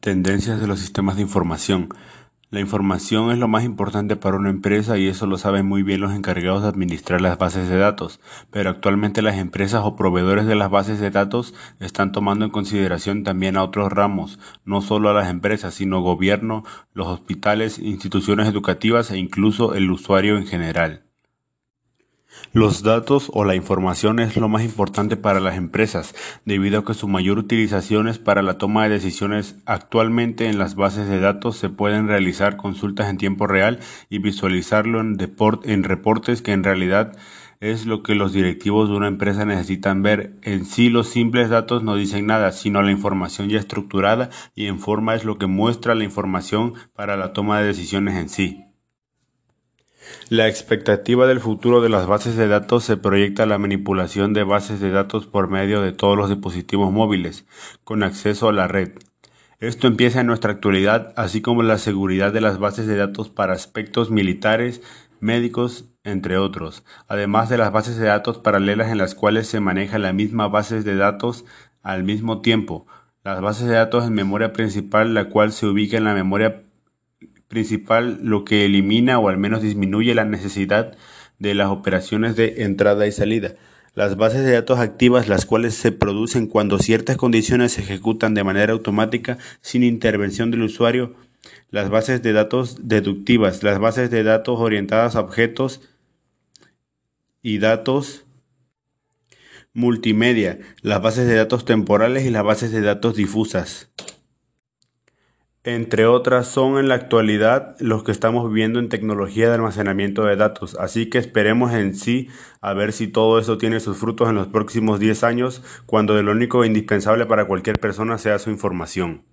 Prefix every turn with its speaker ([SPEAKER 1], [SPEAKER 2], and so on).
[SPEAKER 1] Tendencias de los sistemas de información. La información es lo más importante para una empresa y eso lo saben muy bien los encargados de administrar las bases de datos, pero actualmente las empresas o proveedores de las bases de datos están tomando en consideración también a otros ramos, no solo a las empresas, sino gobierno, los hospitales, instituciones educativas e incluso el usuario en general. Los datos o la información es lo más importante para las empresas, debido a que su mayor utilización es para la toma de decisiones. Actualmente en las bases de datos se pueden realizar consultas en tiempo real y visualizarlo en, reportes que en realidad es lo que los directivos de una empresa necesitan ver. En sí los simples datos no dicen nada, sino la información ya estructurada y en forma es lo que muestra la información para la toma de decisiones en sí. La expectativa del futuro de las bases de datos se proyecta a la manipulación de bases de datos por medio de todos los dispositivos móviles, con acceso a la red. Esto empieza en nuestra actualidad, así como la seguridad de las bases de datos para aspectos militares, médicos, entre otros, además de las bases de datos paralelas en las cuales se maneja la misma base de datos al mismo tiempo. Las bases de datos en memoria principal, la cual se ubica en la memoria principal, lo que elimina o al menos disminuye la necesidad de las operaciones de entrada y salida. Las bases de datos activas, las cuales se producen cuando ciertas condiciones se ejecutan de manera automática sin intervención del usuario. Las bases de datos deductivas, las bases de datos orientadas a objetos y datos multimedia, las bases de datos temporales y las bases de datos difusas entre otras son en la actualidad los que estamos viendo en tecnología de almacenamiento de datos. Así que esperemos en sí a ver si todo eso tiene sus frutos en los próximos 10 años, cuando de lo único indispensable para cualquier persona sea su información.